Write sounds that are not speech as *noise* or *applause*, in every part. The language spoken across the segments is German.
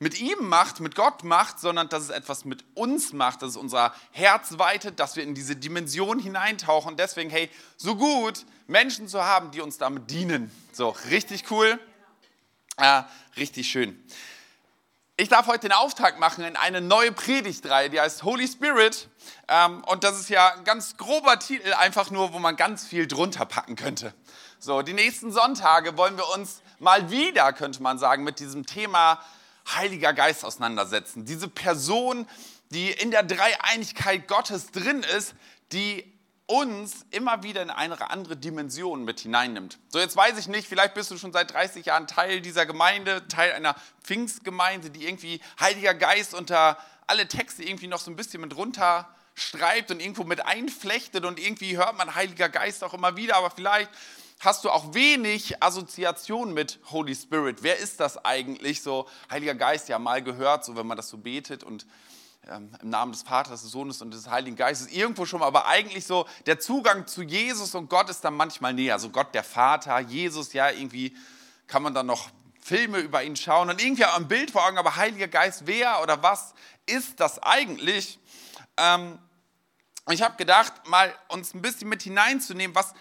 mit ihm macht, mit Gott macht, sondern dass es etwas mit uns macht, dass es unser Herz weitet, dass wir in diese Dimension hineintauchen. Deswegen, hey, so gut, Menschen zu haben, die uns damit dienen. So, richtig cool, äh, richtig schön. Ich darf heute den Auftrag machen in eine neue Predigtreihe, die heißt Holy Spirit. Ähm, und das ist ja ein ganz grober Titel, einfach nur, wo man ganz viel drunter packen könnte. So, die nächsten Sonntage wollen wir uns mal wieder, könnte man sagen, mit diesem Thema Heiliger Geist auseinandersetzen. Diese Person, die in der Dreieinigkeit Gottes drin ist, die uns immer wieder in eine andere Dimension mit hineinnimmt. So, jetzt weiß ich nicht, vielleicht bist du schon seit 30 Jahren Teil dieser Gemeinde, Teil einer Pfingstgemeinde, die irgendwie Heiliger Geist unter alle Texte irgendwie noch so ein bisschen mit runter schreibt und irgendwo mit einflechtet und irgendwie hört man Heiliger Geist auch immer wieder, aber vielleicht hast du auch wenig Assoziation mit Holy Spirit. Wer ist das eigentlich? So Heiliger Geist, ja mal gehört, so wenn man das so betet und ähm, im Namen des Vaters, des Sohnes und des Heiligen Geistes irgendwo schon aber eigentlich so der Zugang zu Jesus und Gott ist dann manchmal näher. Also Gott der Vater, Jesus, ja irgendwie kann man dann noch Filme über ihn schauen und irgendwie am Bild vor Augen, aber Heiliger Geist, wer oder was ist das eigentlich? Ähm, ich habe gedacht, mal uns ein bisschen mit hineinzunehmen, was,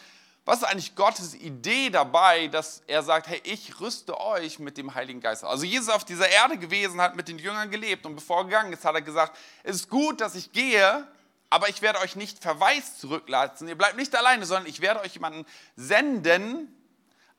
was ist eigentlich Gottes Idee dabei, dass er sagt, hey, ich rüste euch mit dem Heiligen Geist. Also Jesus ist auf dieser Erde gewesen, hat mit den Jüngern gelebt und bevor er gegangen ist, hat er gesagt, es ist gut, dass ich gehe, aber ich werde euch nicht verwaist zurücklassen. Ihr bleibt nicht alleine, sondern ich werde euch jemanden senden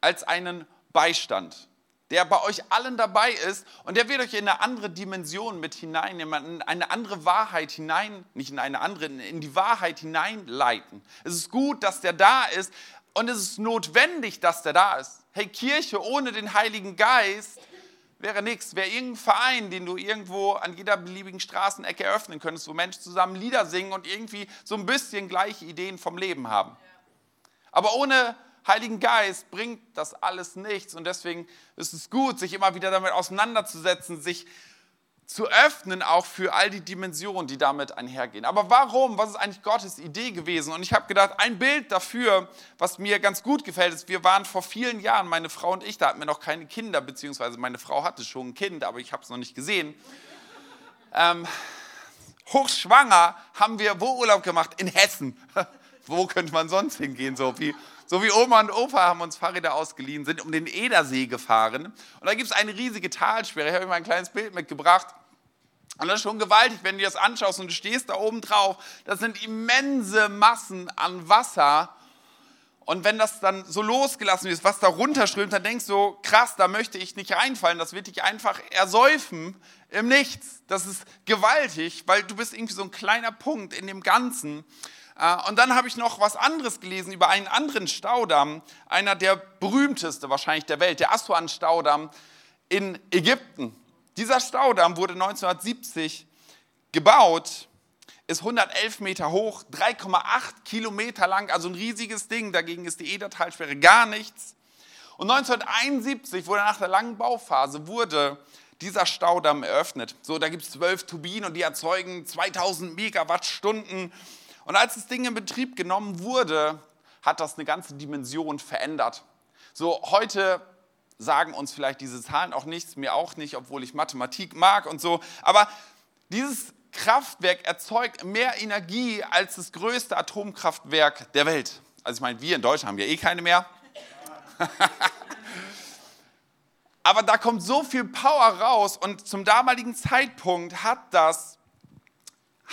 als einen Beistand, der bei euch allen dabei ist und der wird euch in eine andere Dimension mit hineinnehmen, in eine andere Wahrheit hinein, nicht in eine andere, in die Wahrheit hineinleiten. Es ist gut, dass der da ist, und es ist notwendig, dass der da ist. Hey, Kirche ohne den Heiligen Geist wäre nichts. Wäre irgendein Verein, den du irgendwo an jeder beliebigen Straßenecke eröffnen könntest, wo Menschen zusammen Lieder singen und irgendwie so ein bisschen gleiche Ideen vom Leben haben. Aber ohne Heiligen Geist bringt das alles nichts. Und deswegen ist es gut, sich immer wieder damit auseinanderzusetzen, sich zu öffnen, auch für all die Dimensionen, die damit einhergehen. Aber warum? Was ist eigentlich Gottes Idee gewesen? Und ich habe gedacht, ein Bild dafür, was mir ganz gut gefällt, ist, wir waren vor vielen Jahren, meine Frau und ich, da hatten wir noch keine Kinder, beziehungsweise meine Frau hatte schon ein Kind, aber ich habe es noch nicht gesehen. Ähm, hochschwanger haben wir wo Urlaub gemacht? In Hessen. *laughs* wo könnte man sonst hingehen? So wie, so wie Oma und Opa haben uns Fahrräder ausgeliehen, sind um den Edersee gefahren. Und da gibt es eine riesige Talsperre. Ich habe euch mal ein kleines Bild mitgebracht. Und das ist schon gewaltig, wenn du das anschaust und du stehst da oben drauf. Das sind immense Massen an Wasser. Und wenn das dann so losgelassen wird, was da runterströmt, dann denkst du, krass, da möchte ich nicht reinfallen. Das wird dich einfach ersäufen im Nichts. Das ist gewaltig, weil du bist irgendwie so ein kleiner Punkt in dem Ganzen. Äh, und dann habe ich noch was anderes gelesen über einen anderen Staudamm, einer der berühmteste wahrscheinlich der Welt, der Aswan-Staudamm in Ägypten. Dieser Staudamm wurde 1970 gebaut, ist 111 Meter hoch, 3,8 Kilometer lang, also ein riesiges Ding. Dagegen ist die Edertalsperre gar nichts. Und 1971 wurde nach der langen Bauphase wurde dieser Staudamm eröffnet. So, da gibt es zwölf Turbinen und die erzeugen 2000 Megawattstunden. Und als das Ding in Betrieb genommen wurde, hat das eine ganze Dimension verändert. So, heute sagen uns vielleicht diese Zahlen auch nichts, mir auch nicht, obwohl ich Mathematik mag und so. Aber dieses Kraftwerk erzeugt mehr Energie als das größte Atomkraftwerk der Welt. Also ich meine, wir in Deutschland haben ja eh keine mehr. *laughs* Aber da kommt so viel Power raus und zum damaligen Zeitpunkt hat das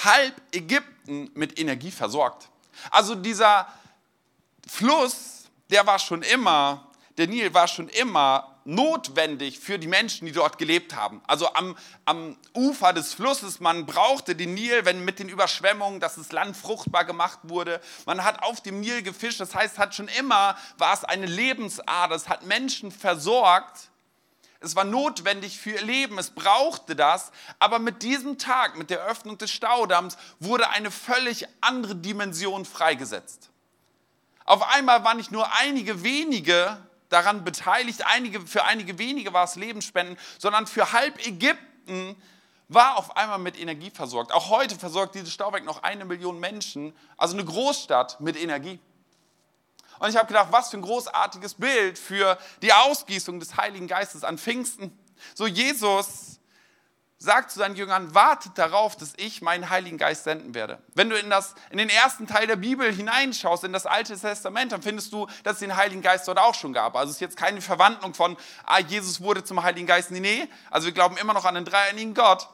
halb Ägypten mit Energie versorgt. Also dieser Fluss, der war schon immer der Nil war schon immer notwendig für die Menschen, die dort gelebt haben. Also am, am Ufer des Flusses, man brauchte den Nil, wenn mit den Überschwemmungen, dass das Land fruchtbar gemacht wurde. Man hat auf dem Nil gefischt, das heißt, hat schon immer, war es eine Lebensader, es hat Menschen versorgt. Es war notwendig für ihr Leben, es brauchte das. Aber mit diesem Tag, mit der Öffnung des Staudamms, wurde eine völlig andere Dimension freigesetzt. Auf einmal waren nicht nur einige wenige daran beteiligt. Einige, für einige wenige war es Lebensspenden, sondern für halb Ägypten war auf einmal mit Energie versorgt. Auch heute versorgt dieses Stauwerk noch eine Million Menschen, also eine Großstadt mit Energie. Und ich habe gedacht, was für ein großartiges Bild für die Ausgießung des Heiligen Geistes an Pfingsten. So Jesus sagt zu seinen Jüngern, wartet darauf, dass ich meinen Heiligen Geist senden werde. Wenn du in, das, in den ersten Teil der Bibel hineinschaust, in das Alte Testament, dann findest du, dass es den Heiligen Geist dort auch schon gab. Also es ist jetzt keine Verwandlung von, ah, Jesus wurde zum Heiligen Geist. Nee, nee. Also wir glauben immer noch an den dreieinigen Gott.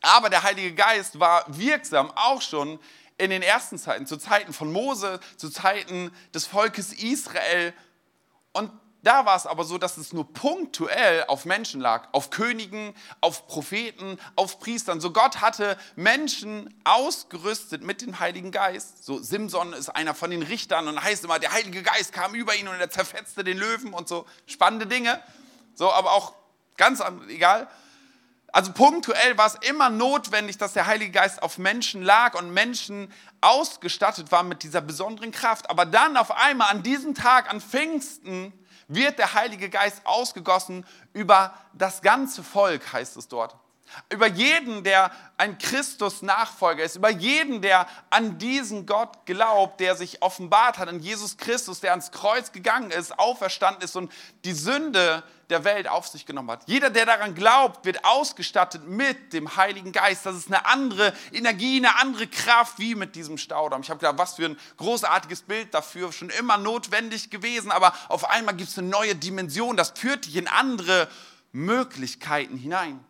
Aber der Heilige Geist war wirksam auch schon in den ersten Zeiten, zu Zeiten von Mose, zu Zeiten des Volkes Israel. Und da war es aber so, dass es nur punktuell auf Menschen lag, auf Königen, auf Propheten, auf Priestern. So Gott hatte Menschen ausgerüstet mit dem Heiligen Geist. So Simson ist einer von den Richtern und heißt immer, der Heilige Geist kam über ihn und er zerfetzte den Löwen und so spannende Dinge. So, aber auch ganz egal. Also punktuell war es immer notwendig, dass der Heilige Geist auf Menschen lag und Menschen ausgestattet waren mit dieser besonderen Kraft. Aber dann auf einmal an diesem Tag, an Pfingsten, wird der Heilige Geist ausgegossen über das ganze Volk, heißt es dort. Über jeden, der ein Christus-Nachfolger ist, über jeden, der an diesen Gott glaubt, der sich offenbart hat, an Jesus Christus, der ans Kreuz gegangen ist, auferstanden ist und die Sünde der Welt auf sich genommen hat. Jeder, der daran glaubt, wird ausgestattet mit dem Heiligen Geist. Das ist eine andere Energie, eine andere Kraft wie mit diesem Staudamm. Ich habe gedacht, was für ein großartiges Bild dafür, schon immer notwendig gewesen, aber auf einmal gibt es eine neue Dimension, das führt dich in andere Möglichkeiten hinein.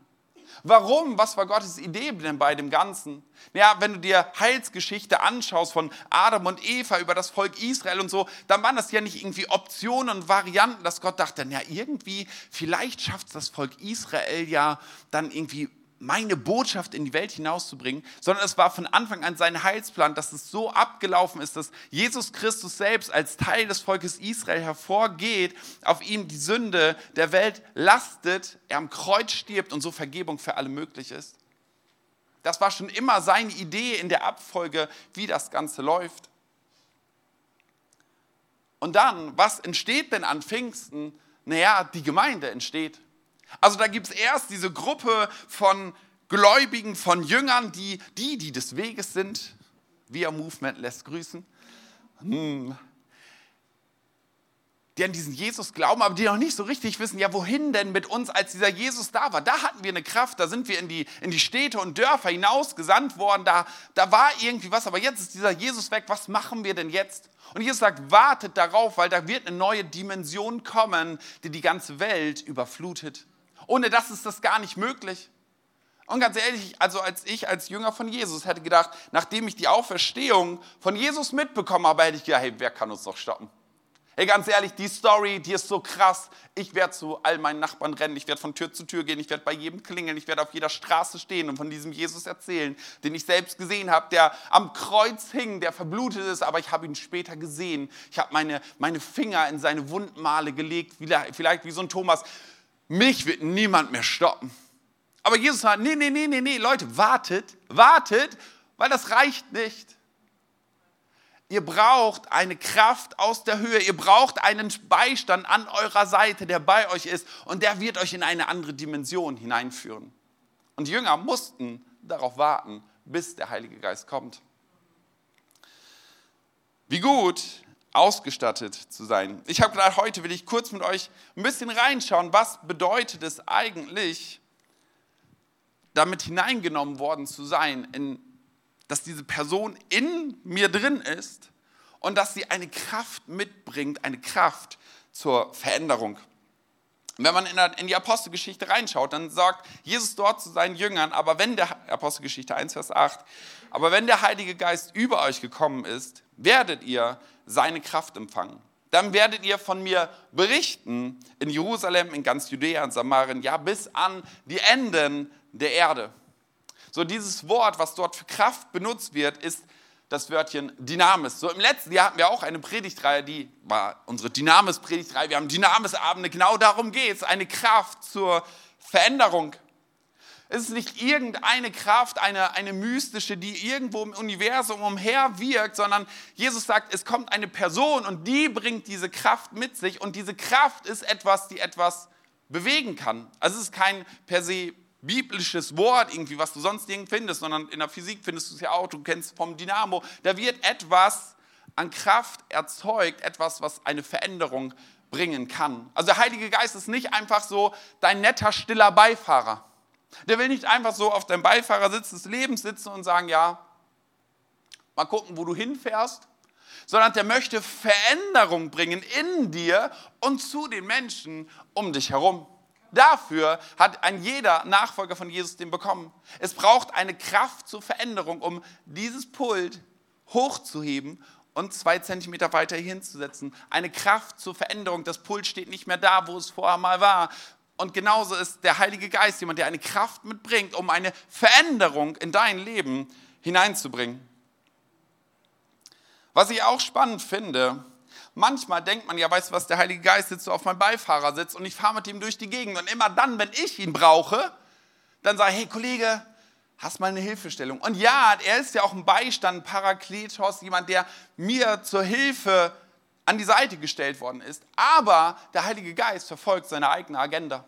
Warum? Was war Gottes Idee denn bei dem Ganzen? Ja, wenn du dir Heilsgeschichte anschaust von Adam und Eva über das Volk Israel und so, dann waren das ja nicht irgendwie Optionen und Varianten, dass Gott dachte, ja irgendwie, vielleicht schafft es das Volk Israel ja dann irgendwie meine Botschaft in die Welt hinauszubringen, sondern es war von Anfang an sein Heilsplan, dass es so abgelaufen ist, dass Jesus Christus selbst als Teil des Volkes Israel hervorgeht, auf ihm die Sünde der Welt lastet, er am Kreuz stirbt und so Vergebung für alle möglich ist. Das war schon immer seine Idee in der Abfolge, wie das Ganze läuft. Und dann, was entsteht denn an Pfingsten? Naja, die Gemeinde entsteht. Also da gibt es erst diese Gruppe von Gläubigen, von Jüngern, die die, die des Weges sind. Via Movement lässt grüßen. Hm. Die an diesen Jesus glauben, aber die noch nicht so richtig wissen, ja, wohin denn mit uns, als dieser Jesus da war. Da hatten wir eine Kraft, da sind wir in die, in die Städte und Dörfer hinausgesandt worden, da, da war irgendwie was, aber jetzt ist dieser Jesus weg, was machen wir denn jetzt? Und Jesus sagt, wartet darauf, weil da wird eine neue Dimension kommen, die die ganze Welt überflutet. Ohne das ist das gar nicht möglich. Und ganz ehrlich, also als ich als Jünger von Jesus hätte gedacht, nachdem ich die Auferstehung von Jesus mitbekommen habe, hätte ich gedacht, hey, wer kann uns doch stoppen? Hey, ganz ehrlich, die Story, die ist so krass. Ich werde zu all meinen Nachbarn rennen, ich werde von Tür zu Tür gehen, ich werde bei jedem klingeln, ich werde auf jeder Straße stehen und von diesem Jesus erzählen, den ich selbst gesehen habe, der am Kreuz hing, der verblutet ist, aber ich habe ihn später gesehen. Ich habe meine, meine Finger in seine Wundmale gelegt, vielleicht wie so ein Thomas mich wird niemand mehr stoppen. Aber Jesus sagt, nee, nee, nee, nee, nee, Leute, wartet, wartet, weil das reicht nicht. Ihr braucht eine Kraft aus der Höhe. Ihr braucht einen Beistand an eurer Seite, der bei euch ist und der wird euch in eine andere Dimension hineinführen. Und die Jünger mussten darauf warten, bis der Heilige Geist kommt. Wie gut, ausgestattet zu sein. Ich habe gedacht, heute will ich kurz mit euch ein bisschen reinschauen, was bedeutet es eigentlich, damit hineingenommen worden zu sein, in, dass diese Person in mir drin ist und dass sie eine Kraft mitbringt, eine Kraft zur Veränderung. Wenn man in die Apostelgeschichte reinschaut, dann sagt Jesus dort zu seinen Jüngern, aber wenn der Apostelgeschichte 1, Vers 8, aber wenn der Heilige Geist über euch gekommen ist, werdet ihr seine Kraft empfangen. Dann werdet ihr von mir berichten in Jerusalem, in ganz Judäa und Samarien, ja bis an die Enden der Erde. So dieses Wort, was dort für Kraft benutzt wird, ist das Wörtchen Dynamis. So im letzten Jahr hatten wir auch eine Predigtreihe, die war unsere Dynamis-Predigtreihe. Wir haben Dynamis-Abende, genau darum geht es, eine Kraft zur Veränderung. Es ist nicht irgendeine Kraft, eine, eine mystische, die irgendwo im Universum umher wirkt, sondern Jesus sagt, es kommt eine Person und die bringt diese Kraft mit sich und diese Kraft ist etwas, die etwas bewegen kann. Also es ist kein per se biblisches Wort irgendwie, was du sonst irgendwo findest, sondern in der Physik findest du es ja auch, du kennst vom Dynamo, da wird etwas an Kraft erzeugt, etwas, was eine Veränderung bringen kann. Also der Heilige Geist ist nicht einfach so dein netter, stiller Beifahrer Der will nicht einfach so auf deinem Beifahrersitz des Lebens sitzen und sagen, ja, mal gucken, wo du hinfährst, sondern der möchte Veränderung bringen in dir und zu den Menschen um dich herum. Dafür hat ein jeder Nachfolger von Jesus den bekommen. Es braucht eine Kraft zur Veränderung, um dieses Pult hochzuheben und zwei Zentimeter weiter hinzusetzen. Eine Kraft zur Veränderung. Das Pult steht nicht mehr da, wo es vorher mal war. Und genauso ist der Heilige Geist jemand, der eine Kraft mitbringt, um eine Veränderung in dein Leben hineinzubringen. Was ich auch spannend finde, manchmal denkt man ja, weißt du was, der Heilige Geist sitzt so auf meinem Beifahrersitz und ich fahre mit ihm durch die Gegend. Und immer dann, wenn ich ihn brauche, dann sage ich, hey Kollege, hast mal eine Hilfestellung. Und ja, er ist ja auch ein Beistand, Parakletos, jemand, der mir zur Hilfe an die Seite gestellt worden ist. Aber der Heilige Geist verfolgt seine eigene Agenda.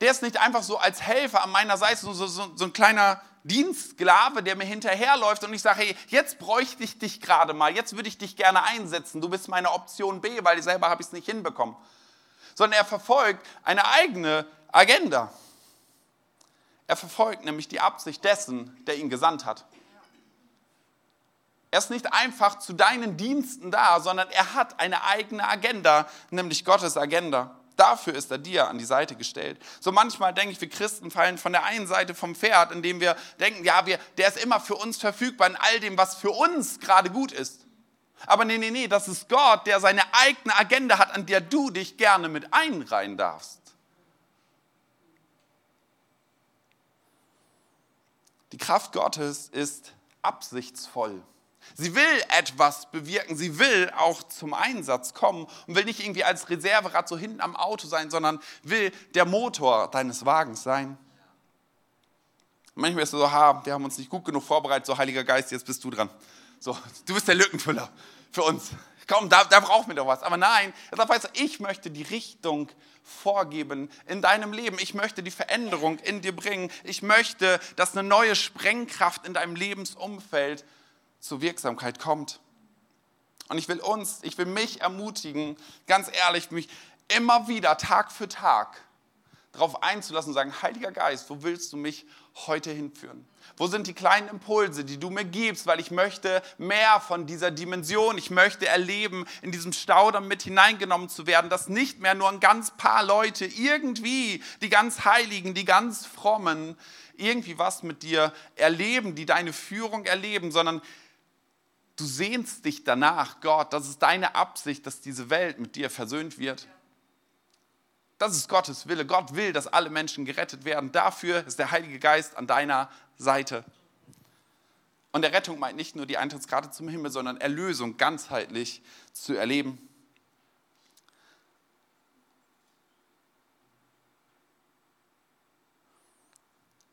Der ist nicht einfach so als Helfer an meiner Seite, so, so, so ein kleiner Dienstsklave, der mir hinterherläuft und ich sage, hey, jetzt bräuchte ich dich gerade mal, jetzt würde ich dich gerne einsetzen, du bist meine Option B, weil selber habe ich es nicht hinbekommen. Sondern er verfolgt eine eigene Agenda. Er verfolgt nämlich die Absicht dessen, der ihn gesandt hat. Er ist nicht einfach zu deinen Diensten da, sondern er hat eine eigene Agenda, nämlich Gottes Agenda. Dafür ist er dir an die Seite gestellt. So manchmal denke ich, wir Christen fallen von der einen Seite vom Pferd, indem wir denken, ja, wir, der ist immer für uns verfügbar in all dem, was für uns gerade gut ist. Aber nee, nee, nee, das ist Gott, der seine eigene Agenda hat, an der du dich gerne mit einreihen darfst. Die Kraft Gottes ist absichtsvoll. Sie will etwas bewirken, sie will auch zum Einsatz kommen und will nicht irgendwie als Reserverad so hinten am Auto sein, sondern will der Motor deines Wagens sein. Manchmal ist es so, ha, wir haben uns nicht gut genug vorbereitet, so Heiliger Geist, jetzt bist du dran. So, du bist der Lückenfüller für uns. Komm, da, da brauchen wir doch was. Aber nein, du, ich möchte die Richtung vorgeben in deinem Leben. Ich möchte die Veränderung in dir bringen. Ich möchte, dass eine neue Sprengkraft in deinem Lebensumfeld zur Wirksamkeit kommt. Und ich will uns, ich will mich ermutigen, ganz ehrlich, mich immer wieder Tag für Tag darauf einzulassen und sagen, Heiliger Geist, wo willst du mich heute hinführen? Wo sind die kleinen Impulse, die du mir gibst, weil ich möchte mehr von dieser Dimension, ich möchte erleben, in diesem Staudamm mit hineingenommen zu werden, dass nicht mehr nur ein ganz paar Leute irgendwie, die ganz Heiligen, die ganz Frommen, irgendwie was mit dir erleben, die deine Führung erleben, sondern du sehnst dich danach, Gott, das ist deine Absicht, dass diese Welt mit dir versöhnt wird. Das ist Gottes Wille. Gott will, dass alle Menschen gerettet werden. Dafür ist der Heilige Geist an deiner Seite. Und der Rettung meint nicht nur die Eintrittskarte zum Himmel, sondern Erlösung ganzheitlich zu erleben.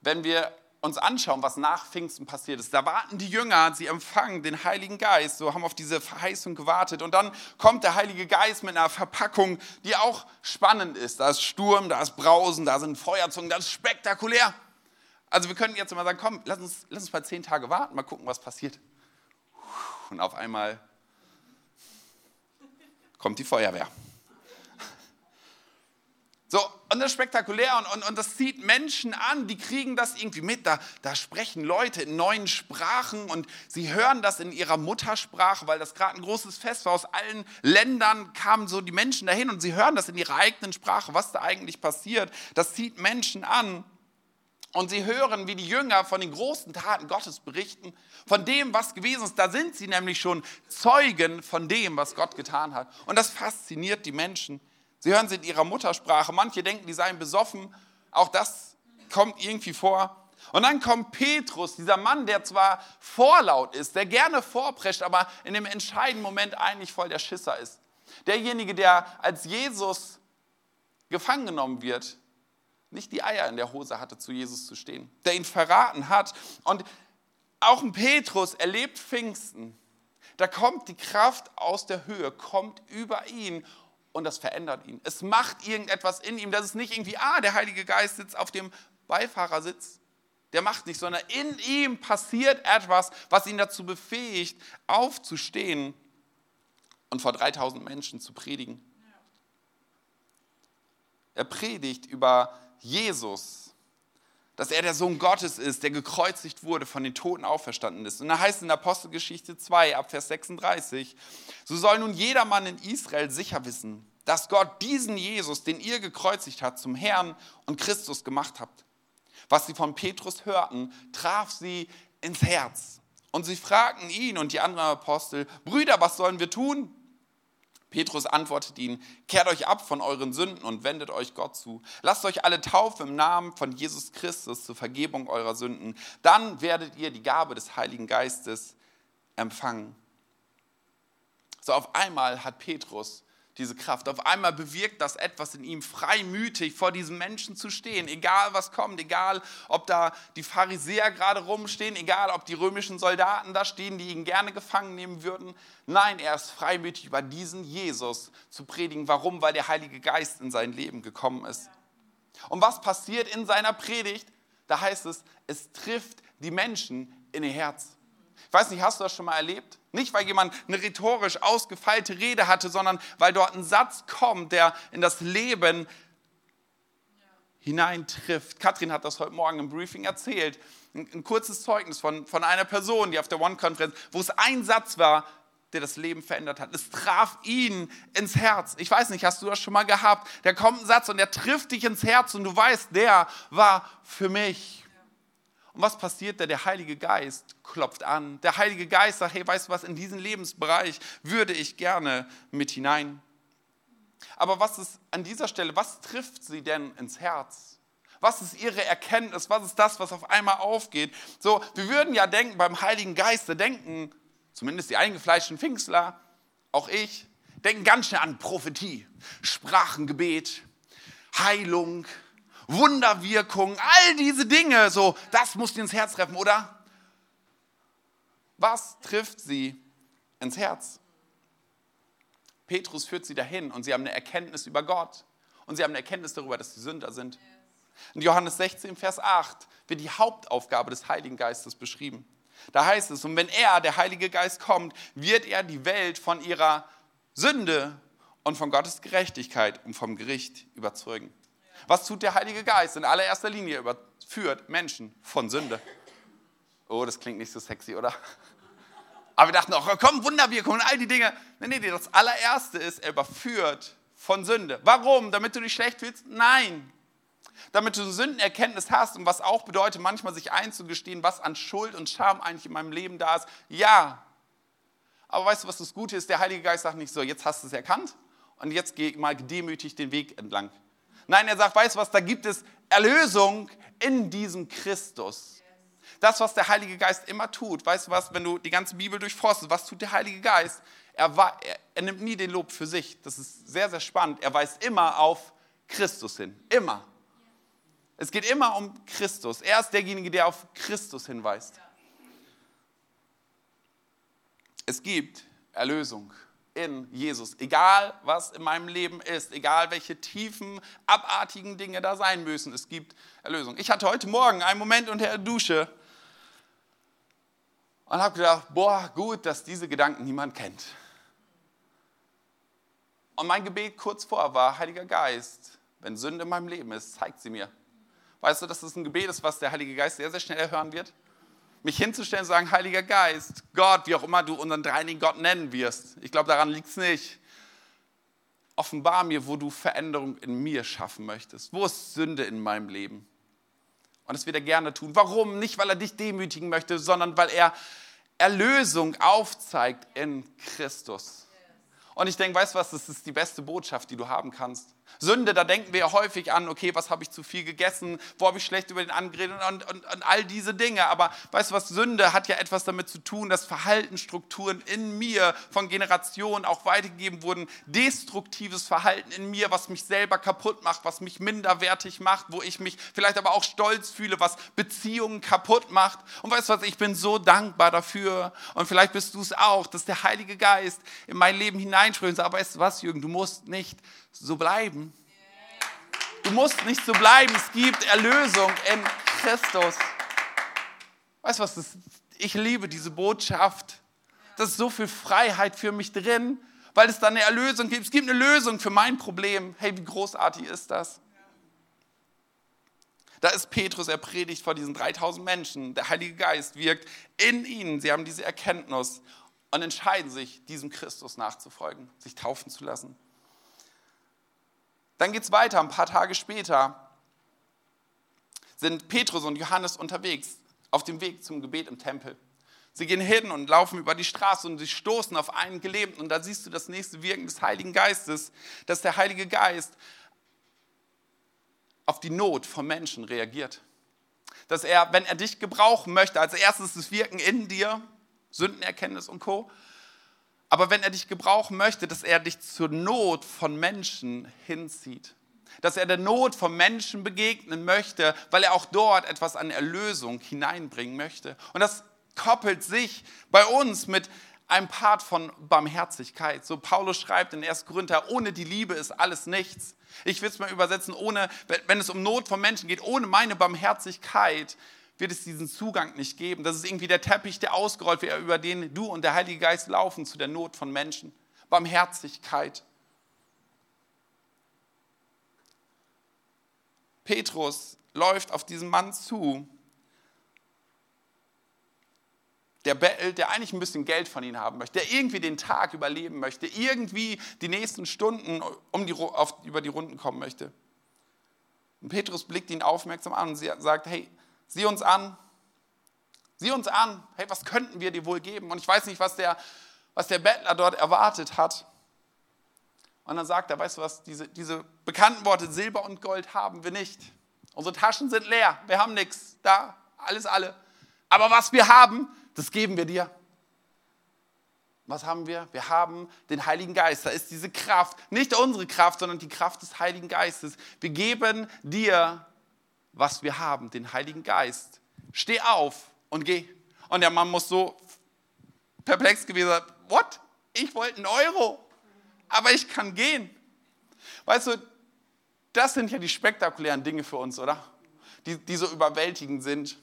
Wenn wir uns anschauen, was nach Pfingsten passiert ist. Da warten die Jünger, sie empfangen den Heiligen Geist, so haben auf diese Verheißung gewartet. Und dann kommt der Heilige Geist mit einer Verpackung, die auch spannend ist. Da ist Sturm, da ist Brausen, da sind Feuerzungen, das ist spektakulär. Also wir können jetzt mal sagen, komm, lass uns, lass uns mal zehn Tage warten, mal gucken, was passiert. Und auf einmal kommt die Feuerwehr. So, und das ist spektakulär und, und, und das zieht Menschen an, die kriegen das irgendwie mit. Da, da sprechen Leute in neuen Sprachen und sie hören das in ihrer Muttersprache, weil das gerade ein großes Fest war. Aus allen Ländern kamen so die Menschen dahin und sie hören das in ihrer eigenen Sprache, was da eigentlich passiert. Das zieht Menschen an. Und sie hören, wie die Jünger von den großen Taten Gottes berichten, von dem, was gewesen ist. Da sind sie nämlich schon Zeugen von dem, was Gott getan hat. Und das fasziniert die Menschen. Sie hören sie in ihrer Muttersprache. Manche denken, die seien besoffen. Auch das kommt irgendwie vor. Und dann kommt Petrus, dieser Mann, der zwar vorlaut ist, der gerne vorprescht, aber in dem entscheidenden Moment eigentlich voll der Schisser ist. Derjenige, der als Jesus gefangen genommen wird, nicht die Eier in der Hose hatte, zu Jesus zu stehen, der ihn verraten hat. Und auch ein Petrus erlebt Pfingsten. Da kommt die Kraft aus der Höhe, kommt über ihn und das verändert ihn. Es macht irgendetwas in ihm. Das ist nicht irgendwie, ah, der Heilige Geist sitzt auf dem Beifahrersitz. Der macht nicht, sondern in ihm passiert etwas, was ihn dazu befähigt, aufzustehen und vor 3000 Menschen zu predigen. Er predigt über Jesus, dass er der Sohn Gottes ist, der gekreuzigt wurde, von den Toten auferstanden ist. Und da heißt es in Apostelgeschichte 2, ab Vers 36, so soll nun jedermann in Israel sicher wissen, dass Gott diesen Jesus, den ihr gekreuzigt habt, zum Herrn und Christus gemacht habt. Was sie von Petrus hörten, traf sie ins Herz. Und sie fragten ihn und die anderen Apostel, Brüder, was sollen wir tun? Petrus antwortet ihnen, kehrt euch ab von euren Sünden und wendet euch Gott zu. Lasst euch alle taufen im Namen von Jesus Christus zur Vergebung eurer Sünden. Dann werdet ihr die Gabe des Heiligen Geistes empfangen. So auf einmal hat Petrus diese Kraft. Auf einmal bewirkt das etwas in ihm, freimütig vor diesem Menschen zu stehen, egal was kommt, egal ob da die Pharisäer gerade rumstehen, egal ob die römischen Soldaten da stehen, die ihn gerne gefangen nehmen würden. Nein, er ist freimütig über diesen Jesus zu predigen. Warum? Weil der Heilige Geist in sein Leben gekommen ist. Und was passiert in seiner Predigt? Da heißt es, es trifft die Menschen in ihr Herz. Ich weiß nicht, hast du das schon mal erlebt? Nicht, weil jemand eine rhetorisch ausgefeilte Rede hatte, sondern weil dort ein Satz kommt, der in das Leben hineintrifft. Katrin hat das heute Morgen im Briefing erzählt. Ein, ein kurzes Zeugnis von, von einer Person, die auf der One-Konferenz, wo es ein Satz war, der das Leben verändert hat. Es traf ihn ins Herz. Ich weiß nicht, hast du das schon mal gehabt? Da kommt ein Satz und der trifft dich ins Herz und du weißt, der war für mich. Und was passiert da? Der Heilige Geist klopft an. Der Heilige Geist sagt, hey, weißt du was, in diesen Lebensbereich würde ich gerne mit hinein. Aber was ist an dieser Stelle, was trifft sie denn ins Herz? Was ist ihre Erkenntnis? Was ist das, was auf einmal aufgeht? So, wir würden ja denken, beim Heiligen Geist, denken, zumindest die eingefleischten Pfingstler, auch ich, denken ganz schnell an Prophetie, Sprachengebet, Heilung, Wunderwirkung, all diese Dinge, so, das muss dir ins Herz treffen, oder? Was trifft sie ins Herz? Petrus führt sie dahin und sie haben eine Erkenntnis über Gott und sie haben eine Erkenntnis darüber, dass sie Sünder sind. In Johannes 16, Vers 8 wird die Hauptaufgabe des Heiligen Geistes beschrieben. Da heißt es, und wenn er, der Heilige Geist, kommt, wird er die Welt von ihrer Sünde und von Gottes Gerechtigkeit und vom Gericht überzeugen. Was tut der Heilige Geist? In allererster Linie überführt Menschen von Sünde. Oh, das klingt nicht so sexy, oder? Aber wir dachten auch, komm, Wunderwirkung und all die Dinge. Nee, nee, das allererste ist, er überführt von Sünde. Warum? Damit du dich schlecht fühlst? Nein. Damit du Sündenerkenntnis hast und was auch bedeutet, manchmal sich einzugestehen, was an Schuld und Scham eigentlich in meinem Leben da ist. Ja. Aber weißt du, was das Gute ist? Der Heilige Geist sagt nicht so, jetzt hast du es erkannt und jetzt geh mal gedemütigt den Weg entlang. Nein, er sagt, weißt du was, da gibt es Erlösung in diesem Christus. Das, was der Heilige Geist immer tut, weißt du was, wenn du die ganze Bibel durchforstest, was tut der Heilige Geist? Er, war, er, er nimmt nie den Lob für sich. Das ist sehr, sehr spannend. Er weist immer auf Christus hin. Immer. Es geht immer um Christus. Er ist derjenige, der auf Christus hinweist. Es gibt Erlösung in Jesus. Egal, was in meinem Leben ist, egal, welche tiefen, abartigen Dinge da sein müssen, es gibt Erlösung. Ich hatte heute Morgen einen Moment unter der Dusche und habe gedacht, boah, gut, dass diese Gedanken niemand kennt. Und mein Gebet kurz vor war, Heiliger Geist, wenn Sünde in meinem Leben ist, zeigt sie mir. Weißt du, dass das ein Gebet ist, was der Heilige Geist sehr, sehr schnell erhören wird? Mich hinzustellen und sagen, Heiliger Geist, Gott, wie auch immer du unseren dreinigen Gott nennen wirst. Ich glaube, daran liegt es nicht. Offenbar mir, wo du Veränderung in mir schaffen möchtest. Wo ist Sünde in meinem Leben? Und das wird er gerne tun. Warum? Nicht, weil er dich demütigen möchte, sondern weil er Erlösung aufzeigt in Christus. Und ich denke, weißt du was, das ist die beste Botschaft, die du haben kannst. Sünde, da denken wir ja häufig an, okay, was habe ich zu viel gegessen, wo habe ich schlecht über den angeredet und, und, und, all diese Dinge. Aber weißt du was, Sünde hat ja etwas damit zu tun, dass Verhaltensstrukturen in mir von Generationen auch weitergegeben wurden. Destruktives Verhalten in mir, was mich selber kaputt macht, was mich minderwertig macht, wo ich mich vielleicht aber auch stolz fühle, was Beziehungen kaputt macht. Und weißt du was, ich bin so dankbar dafür. Und vielleicht bist du es auch, dass der Heilige Geist in mein Leben hineinspricht. Aber weißt du was, Jürgen, du musst nicht so bleiben. Du musst nicht so bleiben. Es gibt Erlösung in Christus. Weißt du was? Das, ich liebe diese Botschaft. Da ist so viel Freiheit für mich drin, weil es da eine Erlösung gibt. Es gibt eine Lösung für mein Problem. Hey, wie großartig ist das? Da ist Petrus, er predigt vor diesen 3000 Menschen. Der Heilige Geist wirkt in ihnen. Sie haben diese Erkenntnis und entscheiden sich, diesem Christus nachzufolgen, sich taufen zu lassen. Dann geht es weiter, ein paar Tage später sind Petrus und Johannes unterwegs auf dem Weg zum Gebet im Tempel. Sie gehen hin und laufen über die Straße und sie stoßen auf einen Gelähmten. Und da siehst du das nächste Wirken des Heiligen Geistes, dass der Heilige Geist auf die Not von Menschen reagiert. Dass er, wenn er dich gebrauchen möchte, als erstes das Wirken in dir, Sündenerkenntnis und Co. Aber wenn er dich gebrauchen möchte, dass er dich zur Not von Menschen hinzieht. Dass er der Not von Menschen begegnen möchte, weil er auch dort etwas an Erlösung hineinbringen möchte. Und das koppelt sich bei uns mit einem Part von Barmherzigkeit. So Paulus schreibt in 1. Korinther, ohne die Liebe ist alles nichts. Ich will es mal übersetzen, ohne, wenn es um Not von Menschen geht, ohne meine Barmherzigkeit wird es diesen Zugang nicht geben. Das ist irgendwie der Teppich, der ausgerollt wird, über den du und der Heilige Geist laufen zu der Not von Menschen. Barmherzigkeit. Petrus läuft auf diesen Mann zu, der bettelt, der eigentlich ein bisschen Geld von ihm haben möchte, der irgendwie den Tag überleben möchte, irgendwie die nächsten Stunden um die, auf, über die Runden kommen möchte. Und Petrus blickt ihn aufmerksam an und sagt, hey, sieh uns an, sieh uns an, hey, was könnten wir dir wohl geben? Und ich weiß nicht, was der, was der Bettler dort erwartet hat. Und dann sagt er, weißt du was, diese, diese bekannten Worte, Silber und Gold haben wir nicht. Unsere Taschen sind leer, wir haben nichts, da, alles alle. Aber was wir haben, das geben wir dir. Was haben wir? Wir haben den Heiligen Geist. Da ist diese Kraft, nicht unsere Kraft, sondern die Kraft des Heiligen Geistes. Wir geben dir was wir haben, den Heiligen Geist. Steh auf und geh. Und der Mann muss so perplex gewesen sein. What? Ich wollte einen Euro, aber ich kann gehen. Weißt du, das sind ja die spektakulären Dinge für uns, oder? Die, die so überwältigend sind.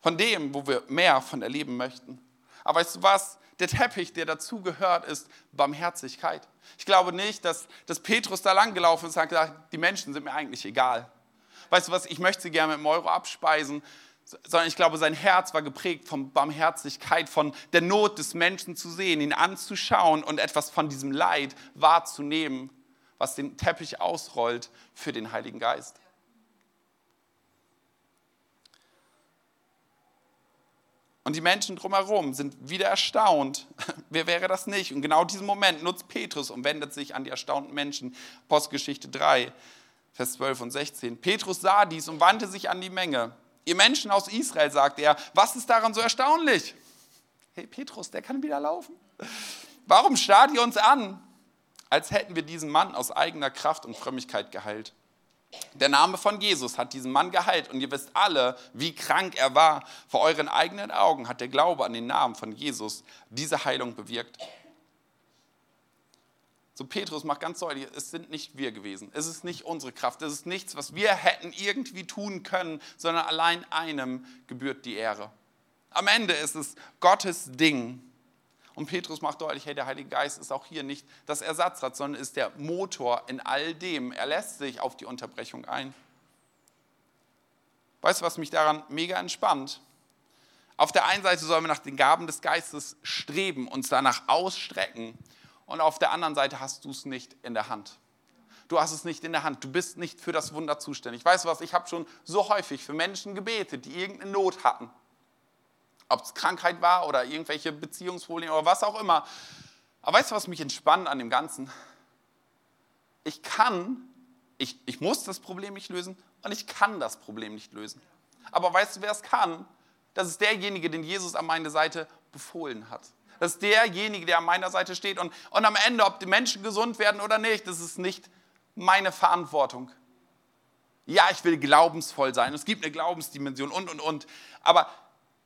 Von dem, wo wir mehr von erleben möchten. Aber weißt du was? Der Teppich, der dazu gehört, ist Barmherzigkeit. Ich glaube nicht, dass, dass Petrus da langgelaufen ist und hat gesagt, die Menschen sind mir eigentlich egal. Weißt du was, ich möchte sie gerne mit dem Euro abspeisen, sondern ich glaube, sein Herz war geprägt von Barmherzigkeit, von der Not des Menschen zu sehen, ihn anzuschauen und etwas von diesem Leid wahrzunehmen, was den Teppich ausrollt für den Heiligen Geist. Und die Menschen drumherum sind wieder erstaunt. *laughs* Wer wäre das nicht? Und genau diesen Moment nutzt Petrus und wendet sich an die erstaunten Menschen. Postgeschichte 3, Vers 12 und 16. Petrus sah dies und wandte sich an die Menge. Ihr Menschen aus Israel, sagte er, was ist daran so erstaunlich? Hey Petrus, der kann wieder laufen. Warum starrt ihr uns an, als hätten wir diesen Mann aus eigener Kraft und Frömmigkeit geheilt? Der Name von Jesus hat diesen Mann geheilt und ihr wisst alle, wie krank er war. Vor euren eigenen Augen hat der Glaube an den Namen von Jesus diese Heilung bewirkt. So Petrus macht ganz deutlich, es sind nicht wir gewesen. Es ist nicht unsere Kraft. Es ist nichts, was wir hätten irgendwie tun können, sondern allein einem gebührt die Ehre. Am Ende ist es Gottes Ding. Und Petrus macht deutlich, hey, der Heilige Geist ist auch hier nicht das Ersatzrad, sondern ist der Motor in all dem. Er lässt sich auf die Unterbrechung ein. Weißt du, was mich daran mega entspannt? Auf der einen Seite sollen wir nach den Gaben des Geistes streben, uns danach ausstrecken. Und auf der anderen Seite hast du es nicht in der Hand. Du hast es nicht in der Hand. Du bist nicht für das Wunder zuständig. Weißt du was? Ich habe schon so häufig für Menschen gebetet, die irgendeine Not hatten ob es Krankheit war oder irgendwelche Beziehungsprobleme oder was auch immer. Aber weißt du, was mich entspannt an dem Ganzen? Ich kann, ich, ich muss das Problem nicht lösen und ich kann das Problem nicht lösen. Aber weißt du, wer es kann? Das ist derjenige, den Jesus an meine Seite befohlen hat. Das ist derjenige, der an meiner Seite steht. Und, und am Ende, ob die Menschen gesund werden oder nicht, das ist nicht meine Verantwortung. Ja, ich will glaubensvoll sein. Es gibt eine Glaubensdimension und, und, und. Aber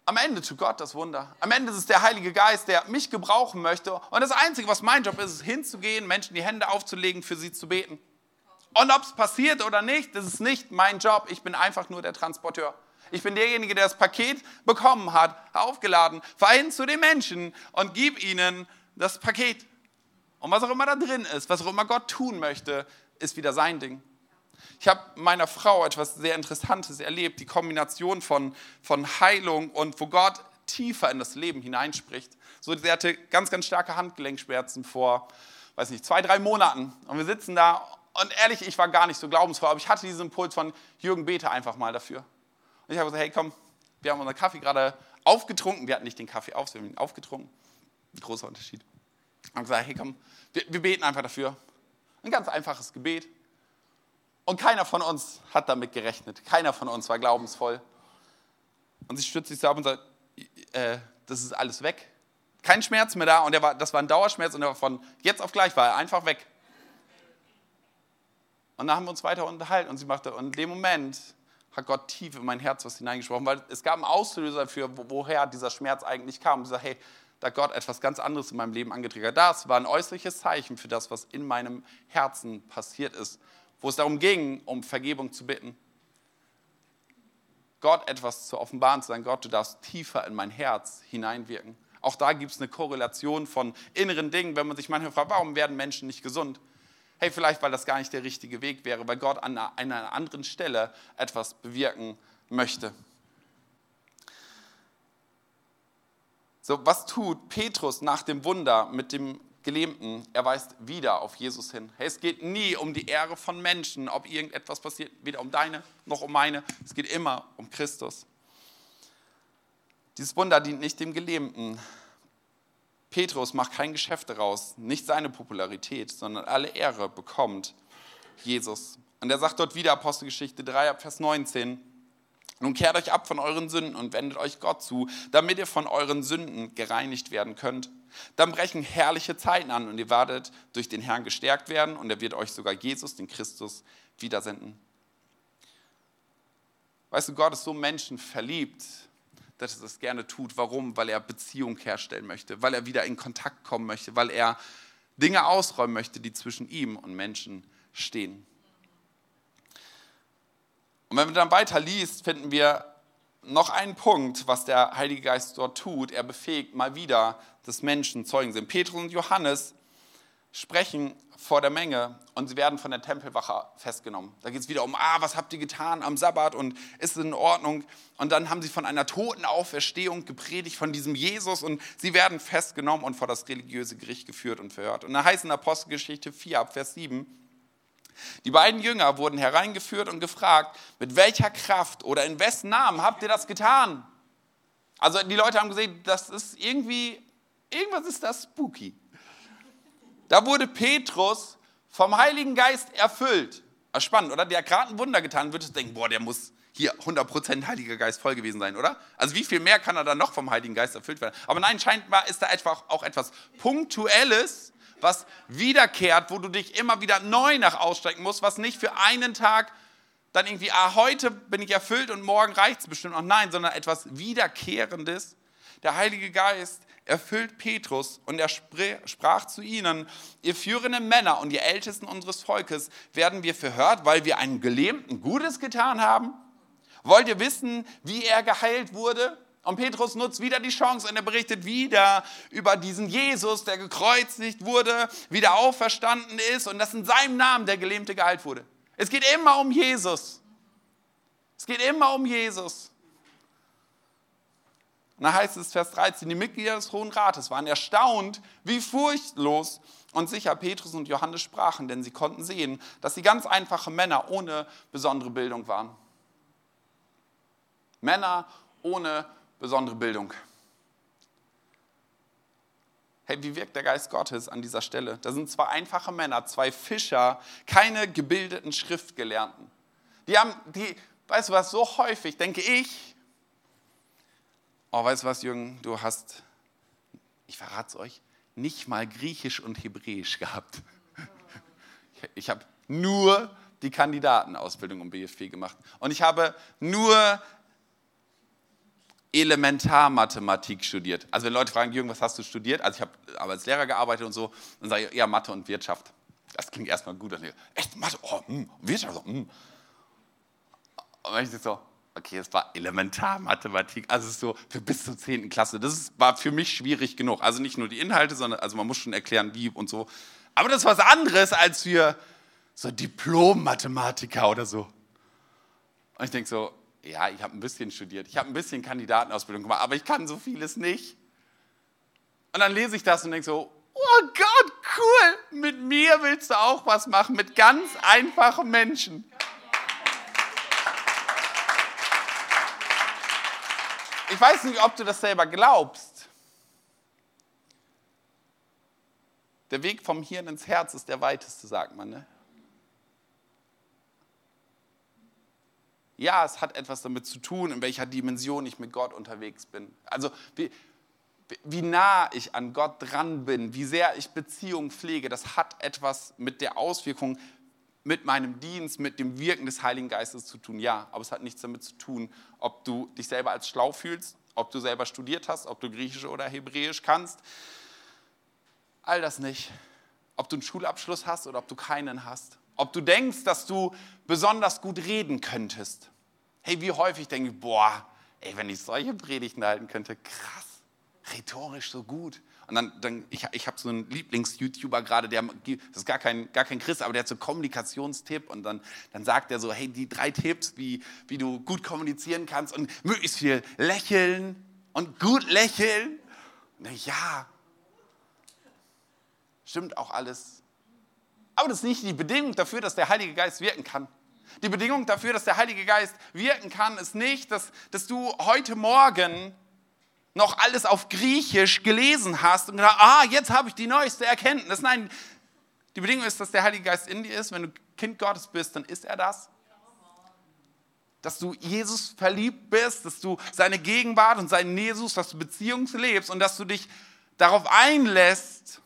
am Ende tut Gott das Wunder. Am Ende ist es der Heilige Geist, der mich gebrauchen möchte. Und das Einzige, was mein Job ist, ist hinzugehen, Menschen die Hände aufzulegen, für sie zu beten. Und ob es passiert oder nicht, das ist nicht mein Job. Ich bin einfach nur der Transporteur. Ich bin derjenige, der das Paket bekommen hat, aufgeladen. Fahr hin zu den Menschen und gib ihnen das Paket. Und was auch immer da drin ist, was auch immer Gott tun möchte, ist wieder sein Ding. Ich habe meiner Frau etwas sehr Interessantes erlebt, die Kombination von, von Heilung und wo Gott tiefer in das Leben hineinspricht. So, sie hatte ganz, ganz starke Handgelenkschmerzen vor, weiß nicht, zwei, drei Monaten. Und wir sitzen da und ehrlich, ich war gar nicht so glaubensvoll, aber ich hatte diesen Impuls von Jürgen Bete einfach mal dafür. Und ich habe gesagt, hey komm, wir haben unseren Kaffee gerade aufgetrunken. Wir hatten nicht den Kaffee auf, wir haben ihn aufgetrunken. Ein großer Unterschied. Und gesagt, hey komm, wir, wir beten einfach dafür. Ein ganz einfaches Gebet. Und keiner von uns hat damit gerechnet. Keiner von uns war glaubensvoll. Und sie stützt sich so ab und sagt, äh, das ist alles weg. Kein Schmerz mehr da und war, das war ein Dauerschmerz und er war von jetzt auf gleich war er einfach weg. Und dann haben wir uns weiter unterhalten und sie machte, und in dem Moment hat Gott tief in mein Herz was hineingesprochen, weil es gab einen Auslöser dafür, woher dieser Schmerz eigentlich kam. Und sie sagt, hey, da Gott etwas ganz anderes in meinem Leben angetriggert. Das war ein äußerliches Zeichen für das, was in meinem Herzen passiert ist, wo es darum ging, um Vergebung zu bitten. Gott etwas zu offenbaren, zu sagen, Gott, du darfst tiefer in mein Herz hineinwirken. Auch da gibt es eine Korrelation von inneren Dingen, wenn man sich manchmal fragt, warum werden Menschen nicht gesund? Hey, vielleicht, weil das gar nicht der richtige Weg wäre, weil Gott an einer anderen Stelle etwas bewirken möchte. So, was tut Petrus nach dem Wunder mit dem Gelähmten? Er weist wieder auf Jesus hin. Hey, es geht nie um die Ehre von Menschen, ob irgendetwas passiert, weder um deine noch um meine. Es geht immer um Christus. Dieses Wunder dient nicht dem Gelähmten, Petrus macht kein Geschäft daraus, nicht seine Popularität, sondern alle Ehre bekommt Jesus. Und er sagt dort wieder, Apostelgeschichte 3, Vers 19, nun kehrt euch ab von euren Sünden und wendet euch Gott zu, damit ihr von euren Sünden gereinigt werden könnt. Dann brechen herrliche Zeiten an und ihr werdet durch den Herrn gestärkt werden und er wird euch sogar Jesus, den Christus, wiedersenden. Weißt du, Gott ist so menschenverliebt, dass er das gerne tut. Warum? Weil er Beziehung herstellen möchte, weil er wieder in Kontakt kommen möchte, weil er Dinge ausräumen möchte, die zwischen ihm und Menschen stehen. Und wenn man dann weiter liest, finden wir noch einen Punkt, was der Heilige Geist dort tut. Er befähigt mal wieder, dass Menschen Zeugen sind. Petrus und Johannes sprechen vor der Menge und sie werden von der Tempelwache festgenommen. Da geht es wieder um, ah, was habt ihr getan am Sabbat und ist es in Ordnung? Und dann haben sie von einer toten Auferstehung gepredigt, von diesem Jesus und sie werden festgenommen und vor das religiöse Gericht geführt und verhört. Und da heißt in Apostelgeschichte 4 ab Vers 7, die beiden Jünger wurden hereingeführt und gefragt, mit welcher Kraft oder in wessen Namen habt ihr das getan? Also die Leute haben gesehen, das ist irgendwie, irgendwas ist das spooky. Da wurde Petrus vom Heiligen Geist erfüllt. Das spannend, oder? Der hat gerade ein Wunder getan. Würdest denken, boah, der muss hier 100% Heiliger Geist voll gewesen sein, oder? Also wie viel mehr kann er dann noch vom Heiligen Geist erfüllt werden? Aber nein, scheinbar ist da einfach auch etwas Punktuelles, was wiederkehrt, wo du dich immer wieder neu nach ausstrecken musst, was nicht für einen Tag dann irgendwie, ah, heute bin ich erfüllt und morgen reicht es bestimmt noch. Nein, sondern etwas Wiederkehrendes. Der Heilige Geist erfüllt Petrus und er sprach zu ihnen, ihr führenden Männer und ihr Ältesten unseres Volkes, werden wir verhört, weil wir einem Gelähmten Gutes getan haben? Wollt ihr wissen, wie er geheilt wurde? Und Petrus nutzt wieder die Chance und er berichtet wieder über diesen Jesus, der gekreuzigt wurde, wieder auferstanden ist und dass in seinem Namen der Gelähmte geheilt wurde. Es geht immer um Jesus. Es geht immer um Jesus. Und da heißt es, Vers 13, die Mitglieder des Hohen Rates waren erstaunt, wie furchtlos und sicher Petrus und Johannes sprachen, denn sie konnten sehen, dass sie ganz einfache Männer ohne besondere Bildung waren. Männer ohne besondere Bildung. Hey, wie wirkt der Geist Gottes an dieser Stelle? Da sind zwei einfache Männer, zwei Fischer, keine gebildeten Schriftgelernten. Die haben, die, weißt du was, so häufig denke ich, Oh, weißt du was, Jürgen, du hast, ich verrate es euch, nicht mal Griechisch und Hebräisch gehabt. *laughs* Ich habe nur die Kandidatenausbildung im BFP gemacht. Und ich habe nur Elementarmathematik studiert. Also wenn Leute fragen, Jürgen, was hast du studiert? Also ich habe als Lehrer gearbeitet und so, dann sage ich, ja, Mathe und Wirtschaft. Das klingt erstmal gut. Echt, Mathe? Oh, mh, hm, Wirtschaft? Mh. Hm. Und dann ich so, okay, es war Elementarmathematik, also so für bis zur 10. Klasse. Das war für mich schwierig genug. Also nicht nur die Inhalte, sondern also man muss schon erklären, wie und so. Aber das ist was anderes als für so Diplom-Mathematiker oder so. Und ich denke so, ja, ich habe ein bisschen studiert, ich habe ein bisschen Kandidatenausbildung gemacht, aber ich kann so vieles nicht. Und dann lese ich das und denke so, oh Gott, cool, mit mir willst du auch was machen, mit ganz einfachen Menschen. Ich weiß nicht, ob du das selber glaubst. Der Weg vom Hirn ins Herz ist der weiteste, sagt man. Ne? Ja, es hat etwas damit zu tun, in welcher Dimension ich mit Gott unterwegs bin. Also wie, wie nah ich an Gott dran bin, wie sehr ich Beziehung pflege, das hat etwas mit der Auswirkung, mit meinem Dienst, mit dem Wirken des Heiligen Geistes zu tun. Ja, aber es hat nichts damit zu tun, ob du dich selber als schlau fühlst, ob du selber studiert hast, ob du Griechisch oder Hebräisch kannst. All das nicht. Ob du einen Schulabschluss hast oder ob du keinen hast. Ob du denkst, dass du besonders gut reden könntest. Hey, wie häufig denke ich, boah, ey, wenn ich solche Predigten halten könnte, krass rhetorisch so gut. Und dann, dann ich, ich habe so einen Lieblings-YouTuber gerade, der, das ist gar kein, gar kein Christ, aber der hat so Kommunikationstipp und dann, dann sagt er so, hey, die drei Tipps, wie, wie du gut kommunizieren kannst und möglichst viel lächeln und gut lächeln. Und ich, ja, stimmt auch alles. Aber das ist nicht die Bedingung dafür, dass der Heilige Geist wirken kann. Die Bedingung dafür, dass der Heilige Geist wirken kann, ist nicht, dass, dass du heute Morgen noch alles auf Griechisch gelesen hast und gedacht, ah, jetzt habe ich die neueste Erkenntnis. Nein, die Bedingung ist, dass der Heilige Geist in dir ist. Wenn du Kind Gottes bist, dann ist er das. Dass du Jesus verliebt bist, dass du seine Gegenwart und seinen Jesus, dass du Beziehung lebst und dass du dich darauf einlässt,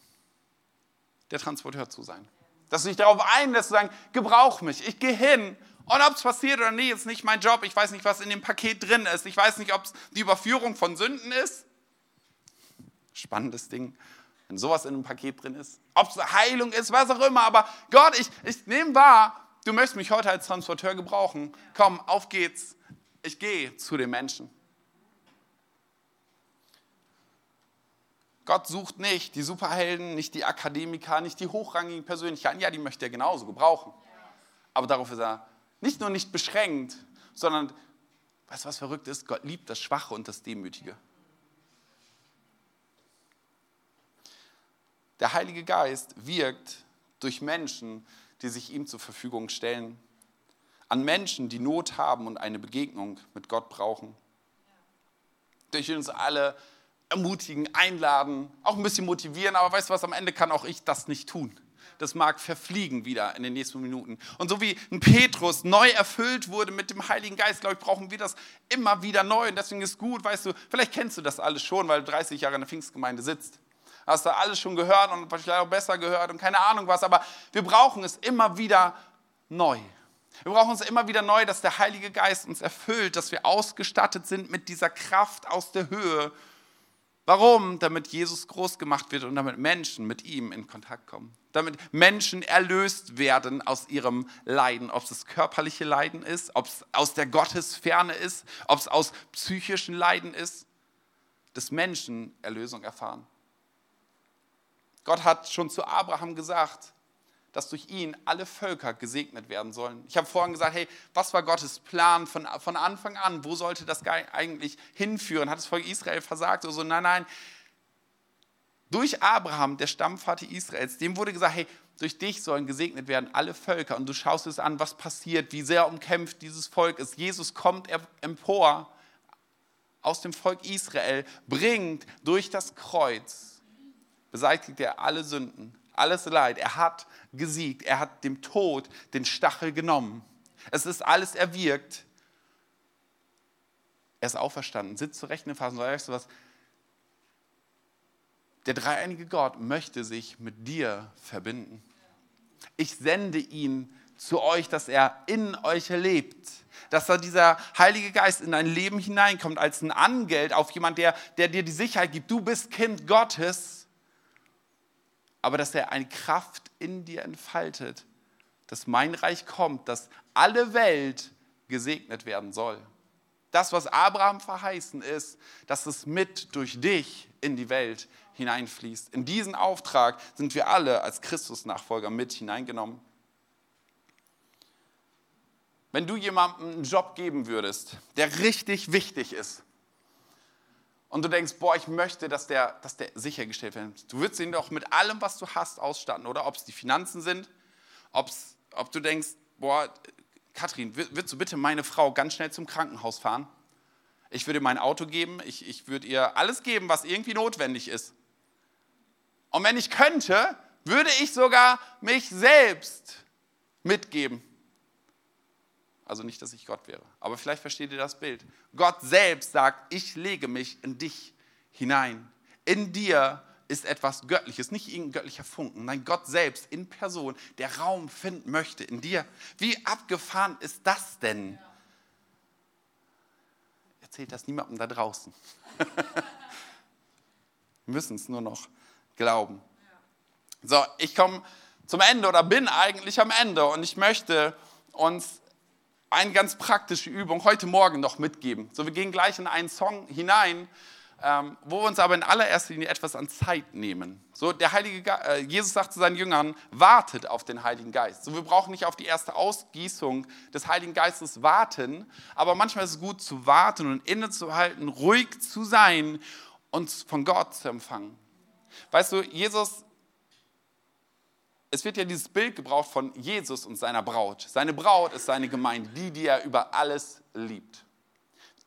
der Transporteur zu sein. Dass du dich darauf einlässt, zu sagen, gebrauch mich, ich gehe hin und ob es passiert oder nicht, ist nicht mein Job. Ich weiß nicht, was in dem Paket drin ist. Ich weiß nicht, ob es die Überführung von Sünden ist. Spannendes Ding, wenn sowas in einem Paket drin ist. Ob es Heilung ist, was auch immer. Aber Gott, ich, ich nehme wahr, du möchtest mich heute als Transporteur gebrauchen. Komm, auf geht's. Ich gehe zu den Menschen. Gott sucht nicht die Superhelden, nicht die Akademiker, nicht die hochrangigen Persönlichkeiten. Ja, die möchte er genauso gebrauchen. Aber darauf ist er nicht nur nicht beschränkt, sondern, weißt du, was verrückt ist? Gott liebt das Schwache und das Demütige. Der Heilige Geist wirkt durch Menschen, die sich ihm zur Verfügung stellen. An Menschen, die Not haben und eine Begegnung mit Gott brauchen. Durch uns alle ermutigen, einladen, auch ein bisschen motivieren, aber weißt du was, am Ende kann auch ich das nicht tun das mag verfliegen wieder in den nächsten Minuten. Und so wie ein Petrus neu erfüllt wurde mit dem Heiligen Geist, glaube ich, brauchen wir das immer wieder neu. Und deswegen ist gut, weißt du, vielleicht kennst du das alles schon, weil du 30 Jahre in der Pfingstgemeinde sitzt. Hast du alles schon gehört und vielleicht auch besser gehört und keine Ahnung was, aber wir brauchen es immer wieder neu. Wir brauchen es immer wieder neu, dass der Heilige Geist uns erfüllt, dass wir ausgestattet sind mit dieser Kraft aus der Höhe, Warum? Damit Jesus groß gemacht wird und damit Menschen mit ihm in Kontakt kommen. Damit Menschen erlöst werden aus ihrem Leiden. Ob es körperliche Leiden ist, ob es aus der Gottesferne ist, ob es aus psychischen Leiden ist. Dass Menschen Erlösung erfahren. Gott hat schon zu Abraham gesagt, dass durch ihn alle Völker gesegnet werden sollen. Ich habe vorhin gesagt, hey, was war Gottes Plan von, von Anfang an? Wo sollte das eigentlich hinführen? Hat das Volk Israel versagt oder so? Nein, nein. Durch Abraham, der Stammvater Israels, dem wurde gesagt, hey, durch dich sollen gesegnet werden alle Völker. Und du schaust es an, was passiert, wie sehr umkämpft dieses Volk ist. Jesus kommt empor aus dem Volk Israel, bringt durch das Kreuz, beseitigt er alle Sünden, alles Leid. Er hat gesiegt. Er hat dem Tod den Stachel genommen. Es ist alles erwirkt. Er ist auferstanden, sitzt zu rechten Phasen. Weißt du was? Der dreieinige Gott möchte sich mit dir verbinden. Ich sende ihn zu euch, dass er in euch lebt. Dass da dieser Heilige Geist in dein Leben hineinkommt als ein Angeld auf jemand, der, der dir die Sicherheit gibt. Du bist Kind Gottes aber dass er eine Kraft in dir entfaltet, dass mein Reich kommt, dass alle Welt gesegnet werden soll. Das, was Abraham verheißen ist, dass es mit durch dich in die Welt hineinfließt. In diesen Auftrag sind wir alle als Christus-Nachfolger mit hineingenommen. wenn du jemandem einen Job geben würdest, der richtig wichtig ist, und du denkst, boah, ich möchte, dass der, dass der sichergestellt wird. Du würdest ihn doch mit allem, was du hast, ausstatten, oder? Ob es die Finanzen sind, ob's, ob du denkst, boah, Katrin, würdest du bitte meine Frau ganz schnell zum Krankenhaus fahren? Ich würde mein Auto geben, ich, ich würde ihr alles geben, was irgendwie notwendig ist. Und wenn ich könnte, würde ich sogar mich selbst mitgeben. Also nicht, dass ich Gott wäre, aber vielleicht versteht ihr das Bild. Gott selbst sagt, ich lege mich in dich hinein. In dir ist etwas Göttliches, nicht irgendein göttlicher Funken. Nein, Gott selbst in Person, der Raum finden möchte in dir. Wie abgefahren ist das denn? Erzählt das niemandem da draußen. *laughs* Wir müssen es nur noch glauben. So, ich komme zum Ende oder bin eigentlich am Ende und ich möchte uns eine ganz praktische Übung heute Morgen noch mitgeben. So, wir gehen gleich in einen Song hinein, ähm, wo wir uns aber in allererster Linie etwas an Zeit nehmen. So, der Heilige Ge äh, Jesus sagt zu seinen Jüngern, wartet auf den Heiligen Geist. So, wir brauchen nicht auf die erste Ausgießung des Heiligen Geistes warten, aber manchmal ist es gut zu warten und innezuhalten, ruhig zu sein und von Gott zu empfangen. Weißt du, Jesus es wird ja dieses Bild gebraucht von Jesus und seiner Braut. Seine Braut ist seine Gemeinde, die, die er über alles liebt.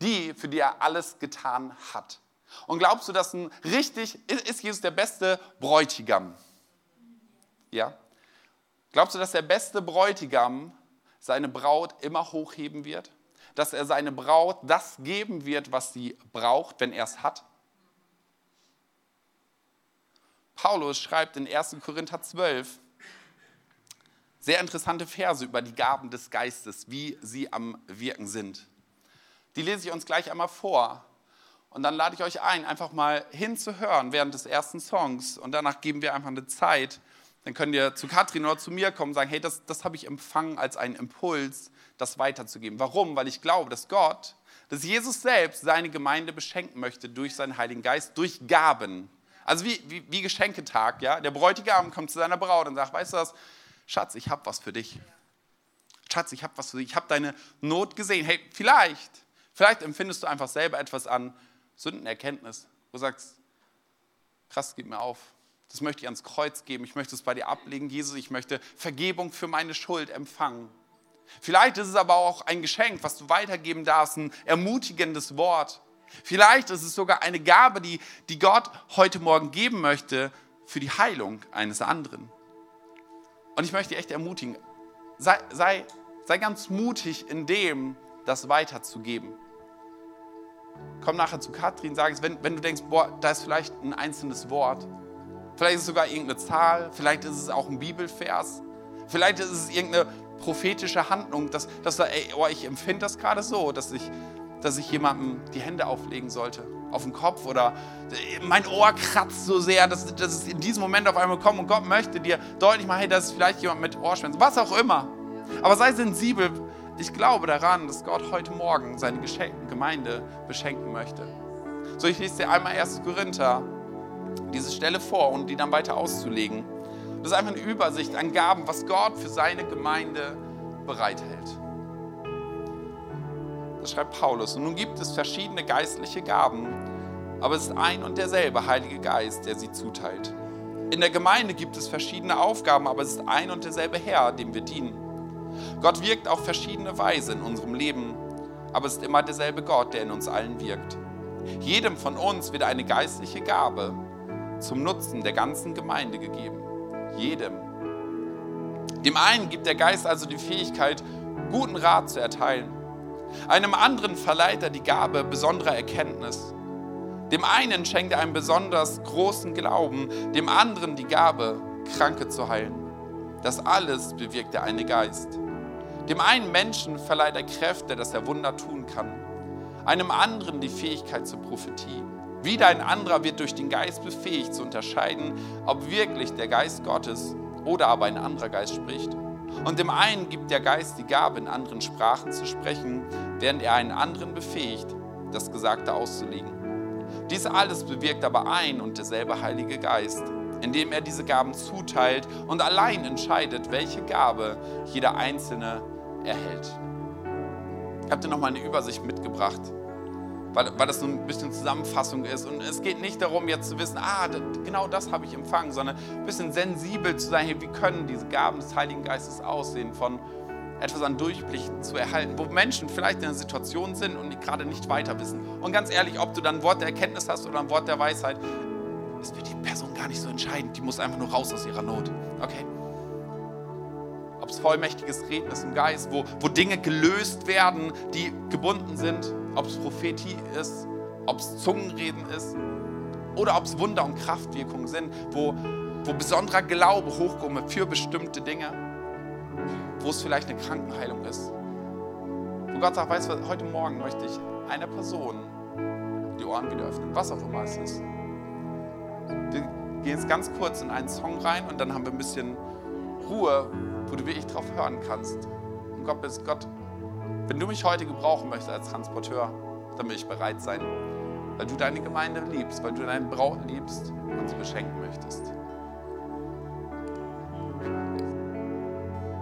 Die, für die er alles getan hat. Und glaubst du, dass ein richtig, ist Jesus der beste Bräutigam? Ja? Glaubst du, dass der beste Bräutigam seine Braut immer hochheben wird? Dass er seine Braut das geben wird, was sie braucht, wenn er es hat? Paulus schreibt in 1. Korinther 12, sehr interessante Verse über die Gaben des Geistes, wie sie am Wirken sind. Die lese ich uns gleich einmal vor. Und dann lade ich euch ein, einfach mal hinzuhören während des ersten Songs. Und danach geben wir einfach eine Zeit. Dann könnt ihr zu Katrin oder zu mir kommen und sagen, hey, das, das habe ich empfangen als einen Impuls, das weiterzugeben. Warum? Weil ich glaube, dass Gott, dass Jesus selbst seine Gemeinde beschenken möchte durch seinen Heiligen Geist, durch Gaben. Also wie, wie, wie Geschenketag, ja. Der Bräutigam kommt zu seiner Braut und sagt, weißt du was, Schatz, ich habe was für dich. Schatz, ich habe was für dich. Ich habe deine Not gesehen. Hey, vielleicht, vielleicht empfindest du einfach selber etwas an Sündenerkenntnis, wo du sagst, krass, gib mir auf. Das möchte ich ans Kreuz geben. Ich möchte es bei dir ablegen, Jesus. Ich möchte Vergebung für meine Schuld empfangen. Vielleicht ist es aber auch ein Geschenk, was du weitergeben darfst, ein ermutigendes Wort. Vielleicht ist es sogar eine Gabe, die, die Gott heute Morgen geben möchte für die Heilung eines anderen. Und ich möchte dich echt ermutigen, sei, sei, sei ganz mutig in dem, das weiterzugeben. Komm nachher zu Katrin, sag es, wenn, wenn du denkst, boah, da ist vielleicht ein einzelnes Wort. Vielleicht ist es sogar irgendeine Zahl, vielleicht ist es auch ein Bibelvers, vielleicht ist es irgendeine prophetische Handlung, dass, dass du, ey, oh, ich empfinde das gerade so, dass ich, dass ich jemandem die Hände auflegen sollte auf den Kopf oder mein Ohr kratzt so sehr, dass, dass es in diesem Moment auf einmal kommt und Gott möchte dir deutlich machen, hey, das ist vielleicht jemand mit Ohrschmerzen, was auch immer. Aber sei sensibel. Ich glaube daran, dass Gott heute Morgen seine Gemeinde beschenken möchte. So, ich lese dir einmal 1. Korinther diese Stelle vor, um die dann weiter auszulegen. Das ist einfach eine Übersicht an Gaben, was Gott für seine Gemeinde bereithält. Das schreibt Paulus. Und nun gibt es verschiedene geistliche Gaben, aber es ist ein und derselbe Heilige Geist, der sie zuteilt. In der Gemeinde gibt es verschiedene Aufgaben, aber es ist ein und derselbe Herr, dem wir dienen. Gott wirkt auf verschiedene Weise in unserem Leben, aber es ist immer derselbe Gott, der in uns allen wirkt. Jedem von uns wird eine geistliche Gabe zum Nutzen der ganzen Gemeinde gegeben. Jedem. Dem einen gibt der Geist also die Fähigkeit, guten Rat zu erteilen. Einem anderen verleiht er die Gabe besonderer Erkenntnis. Dem einen schenkt er einen besonders großen Glauben, dem anderen die Gabe, Kranke zu heilen. Das alles bewirkt der eine Geist. Dem einen Menschen verleiht er Kräfte, dass er Wunder tun kann. Einem anderen die Fähigkeit zur Prophetie. Wieder ein anderer wird durch den Geist befähigt zu unterscheiden, ob wirklich der Geist Gottes oder aber ein anderer Geist spricht. Und dem einen gibt der Geist die Gabe, in anderen Sprachen zu sprechen, während er einen anderen befähigt, das Gesagte auszulegen. Dies alles bewirkt aber ein und derselbe Heilige Geist, indem er diese Gaben zuteilt und allein entscheidet, welche Gabe jeder Einzelne erhält. Ich habe dir nochmal eine Übersicht mitgebracht, weil, weil das so ein bisschen Zusammenfassung ist. Und es geht nicht darum, jetzt zu wissen, ah, genau das habe ich empfangen, sondern ein bisschen sensibel zu sein, wie können diese Gaben des Heiligen Geistes aussehen, von etwas an Durchblick zu erhalten, wo Menschen vielleicht in einer Situation sind und die gerade nicht weiter wissen. Und ganz ehrlich, ob du dann ein Wort der Erkenntnis hast oder ein Wort der Weisheit, ist für die Person gar nicht so entscheidend. Die muss einfach nur raus aus ihrer Not. Okay? Ob es vollmächtiges Reden ist im Geist, wo, wo Dinge gelöst werden, die gebunden sind, ob es Prophetie ist, ob es Zungenreden ist oder ob es Wunder und Kraftwirkungen sind, wo, wo besonderer Glaube hochkommt für bestimmte Dinge, wo es vielleicht eine Krankenheilung ist. Wo Gott sagt, weißt du, heute Morgen möchte ich einer Person die Ohren wieder öffnen, was auch immer es ist. Wir gehen jetzt ganz kurz in einen Song rein und dann haben wir ein bisschen Ruhe, wo du wirklich drauf hören kannst. Und Gott bist Gott, wenn du mich heute gebrauchen möchtest als Transporteur, dann will ich bereit sein, weil du deine Gemeinde liebst, weil du deine Braut liebst und sie beschenken möchtest.